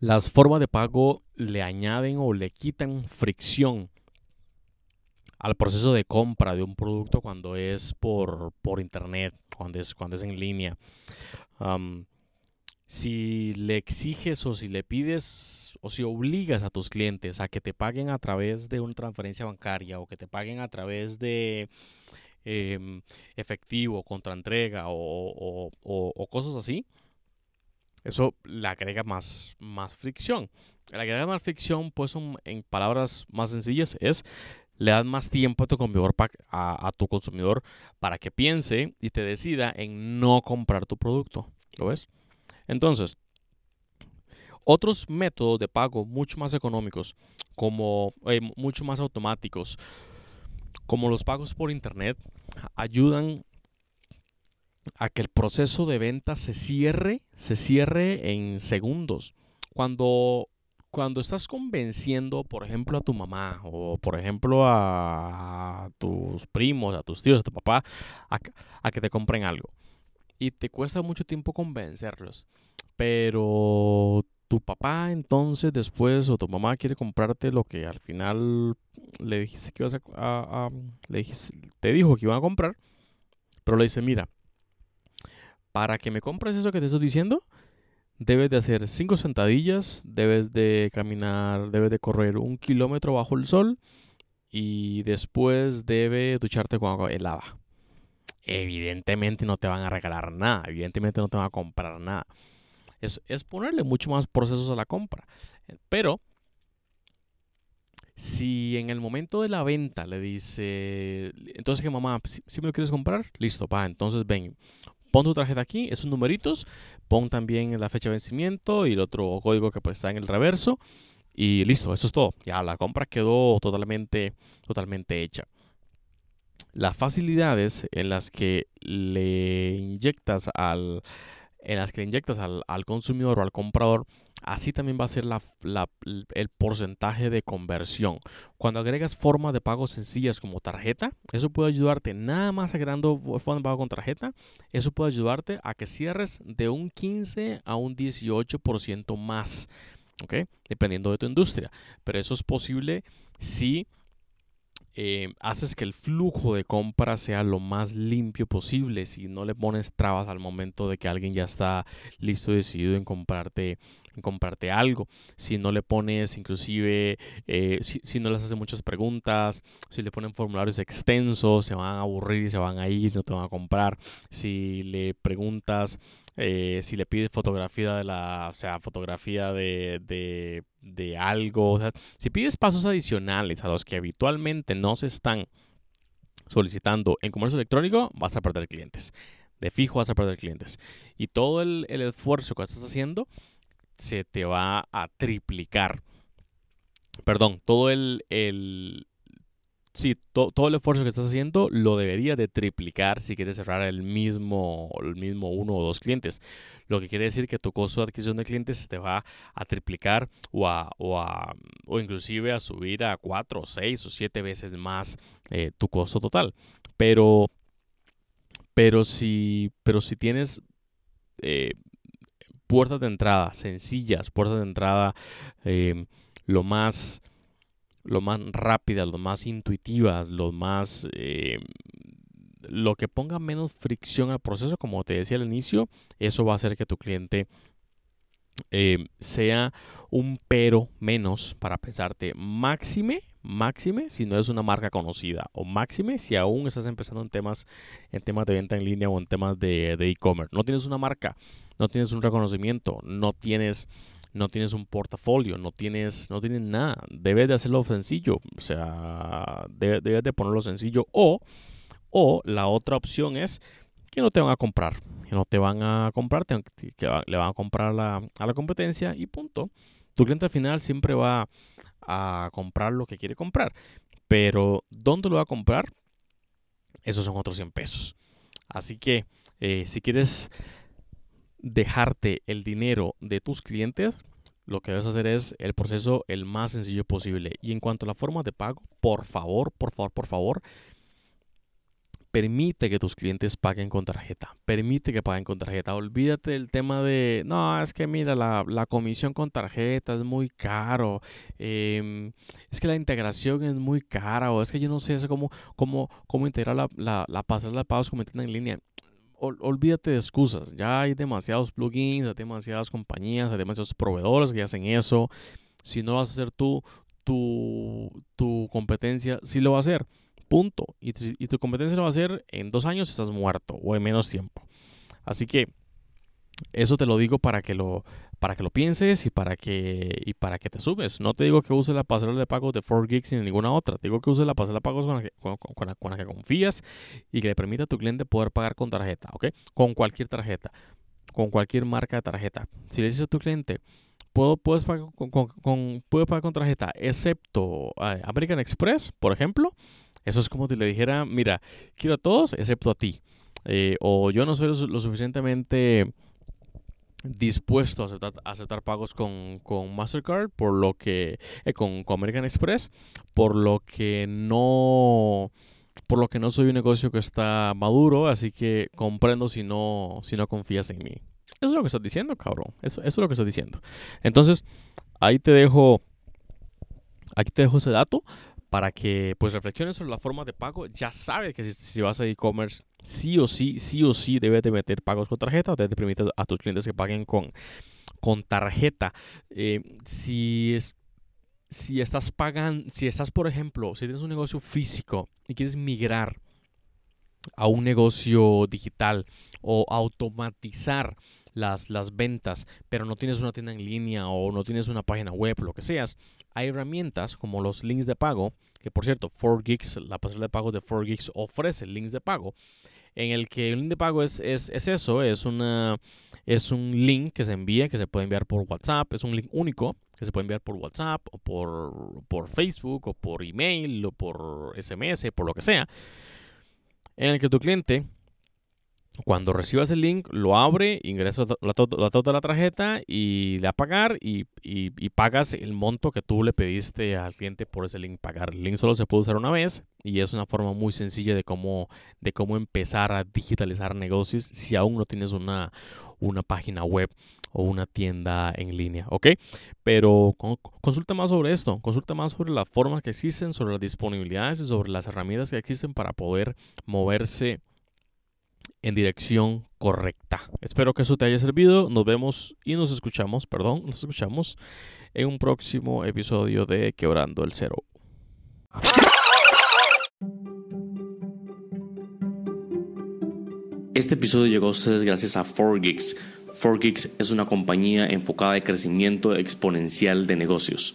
las formas de pago le añaden o le quitan fricción al proceso de compra de un producto cuando es por, por internet, cuando es, cuando es en línea. si le exiges o si le pides o si obligas a tus clientes a que te paguen a través de una transferencia bancaria o que te paguen a través de em, efectivo, contraentrega o, o, cosas así, eso le agrega más, más fricción. Le agrega más fricción, pues en palabras más sencillas, es le das más tiempo a tu consumidor, a, tu consumidor para que piense y te decida en no comprar tu producto. ¿Lo ves? Entonces, otros métodos de pago mucho más económicos, como eh, mucho más automáticos, como los pagos por internet, ayudan a que el proceso de venta se cierre, se cierre en segundos. Cuando cuando estás convenciendo, por ejemplo, a tu mamá o, por ejemplo, a, tus primos, a tus tíos, a tu papá, a, que te compren algo. Y te cuesta mucho tiempo convencerlos. Pero tu papá entonces después o tu mamá quiere comprarte lo que al final le dijiste que ibas a, le dijiste, te dijo que iban a comprar, pero le dice, mira, para que me compres eso que te estoy diciendo, debes de hacer cinco sentadillas, debes de caminar, debes de correr un kilómetro bajo el sol y después debe ducharte con agua helada. Evidentemente no te van a regalar nada, evidentemente no te van a comprar nada. Es, ponerle mucho más procesos a la compra. Pero si en el momento de la venta le dice, entonces que mamá, si, me lo quieres comprar, listo, va, entonces ven, pon tu tarjeta aquí, esos numeritos, pon también la fecha de vencimiento y el otro código que pues está en el reverso y listo, eso es todo. Ya la compra quedó totalmente, totalmente hecha. Las facilidades en las que le inyectas al, en las que le inyectas al, al consumidor o al comprador así también va a ser el porcentaje de conversión. Cuando agregas formas de pago sencillas como tarjeta, eso puede ayudarte, nada más agregando forma de pago con tarjeta, eso puede ayudarte a que cierres de un 15 a un 18% más, ¿ok? Dependiendo de tu industria. Pero eso es posible si eh, haces que el flujo de compra sea lo más limpio posible, si no le pones trabas al momento de que alguien ya está listo y decidido en comprarte, comprarte algo, si no le pones inclusive, eh, si, no les haces muchas preguntas, si le ponen formularios extensos, se van a aburrir y se van a ir, no te van a comprar, si le preguntas eh, si le pides fotografía de la, o sea, fotografía de, de, de algo, o sea, si pides pasos adicionales a los que habitualmente no se están solicitando en comercio electrónico, vas a perder clientes. De fijo vas a perder clientes. Y todo el, el esfuerzo que estás haciendo se te va a triplicar. Perdón, todo el, el, sí, todo el esfuerzo que estás haciendo lo debería de triplicar si quieres cerrar el mismo, el mismo uno o dos clientes. Lo que quiere decir que tu costo de adquisición de clientes te va a triplicar o, a, o, a, o inclusive a subir a cuatro, seis o siete veces más eh, tu costo total. Pero, pero, si, pero si tienes eh, puertas de entrada sencillas, puertas de entrada eh, lo más lo más rápidas, lo más intuitivas, lo más... Eh, lo que ponga menos fricción al proceso, como te decía al inicio, eso va a hacer que tu cliente eh, sea un pero menos para pensarte máxime, máxime si no es una marca conocida o máxime si aún estás empezando en temas, en temas de venta en línea o en temas de e-commerce. no tienes una marca, no tienes un reconocimiento, no tienes no tienes un portafolio, no tienes, no tienes nada. Debes de hacerlo sencillo, o sea, debes, de ponerlo sencillo. O, o la otra opción es que no te van a comprar, que no te van a comprar, que le van a comprar a la competencia y punto. Tu cliente al final siempre va a comprar lo que quiere comprar. Pero, ¿dónde lo va a comprar? Esos son otros 100 pesos. Así que, eh, si quieres dejarte el dinero de tus clientes, lo que debes hacer es el proceso el más sencillo posible. Y en cuanto a la forma de pago, por favor, por favor, por favor, permite que tus clientes paguen con tarjeta. Permite que paguen con tarjeta. Olvídate del tema de, no, es que mira, la, comisión con tarjeta es muy caro. Em, es que la integración es muy cara. O es que yo no sé cómo, cómo, cómo integrar la, la, la pasarela de pagos como en línea. olvídate de excusas. Ya hay demasiados plugins, hay demasiadas compañías, hay demasiados proveedores que hacen eso. Si no lo vas a hacer tú, tu, tu competencia sí lo va a hacer. Y, tu competencia lo va a hacer en dos años estás muerto o en menos tiempo. Así que eso te lo digo para que lo, para que lo pienses y para que, y para que te subes. No te digo que uses la pasarela de pagos de 4Geeks ni ninguna otra. Te digo que uses la pasarela de pagos con la, que, con, la, que confías y que le permita a tu cliente poder pagar con tarjeta, ¿ok? Con cualquier tarjeta, con cualquier marca de tarjeta. Si le dices a tu cliente, puedo, puedes pagar con, puedo pagar con tarjeta, excepto eh, American Express, por ejemplo, eso es como si le dijera, mira, quiero a todos excepto a ti. Eh, o yo no soy lo, suficientemente dispuesto a aceptar, pagos con, Mastercard, por lo que, eh, con, American Express, por lo que no por lo que no soy un negocio que está maduro, así que comprendo si no, si no confías en mí. Eso es lo que estás diciendo, cabrón. Eso, eso es lo que estás diciendo. Entonces, ahí te dejo, aquí te dejo ese dato para que pues reflexiones sobre la forma de pago. Ya sabes que si, vas a e-commerce, sí o sí, sí o sí debes de meter pagos con tarjeta o debes permitir a tus clientes que paguen con, con tarjeta. Eh, si es si estás pagando, si estás, por ejemplo, si tienes un negocio físico y quieres migrar a un negocio digital o automatizar las, las ventas, pero no tienes una tienda en línea o no tienes una página web, lo que seas, hay herramientas como los links de pago, que por cierto, 4Geeks, la pasarela de pago de 4Geeks ofrece links de pago, en el que el link de pago es, es, es eso, es, una, es un link que se envía, que se puede enviar por WhatsApp, es un link único que se puede enviar por WhatsApp o por, por Facebook o por email o por SMS, por lo que sea, en el que tu cliente cuando recibas el link, lo abre, ingresa la, toda la tarjeta y le a pagar y, pagas el monto que tú le pediste al cliente por ese link pagar. El link solo se puede usar una vez y es una forma muy sencilla de cómo, de cómo empezar a digitalizar negocios si aún no tienes una, una página web o una tienda en línea, ¿ok? Pero consulta más sobre esto, consulta más sobre las formas que existen, sobre las disponibilidades y sobre las herramientas que existen para poder moverse en dirección correcta. Espero que eso te haya servido. Nos vemos y nos escuchamos, perdón, nos escuchamos en un próximo episodio de Quebrando el Cero. Este episodio llegó a ustedes gracias a 4Geeks. 4Geeks es una compañía enfocada en crecimiento exponencial de negocios.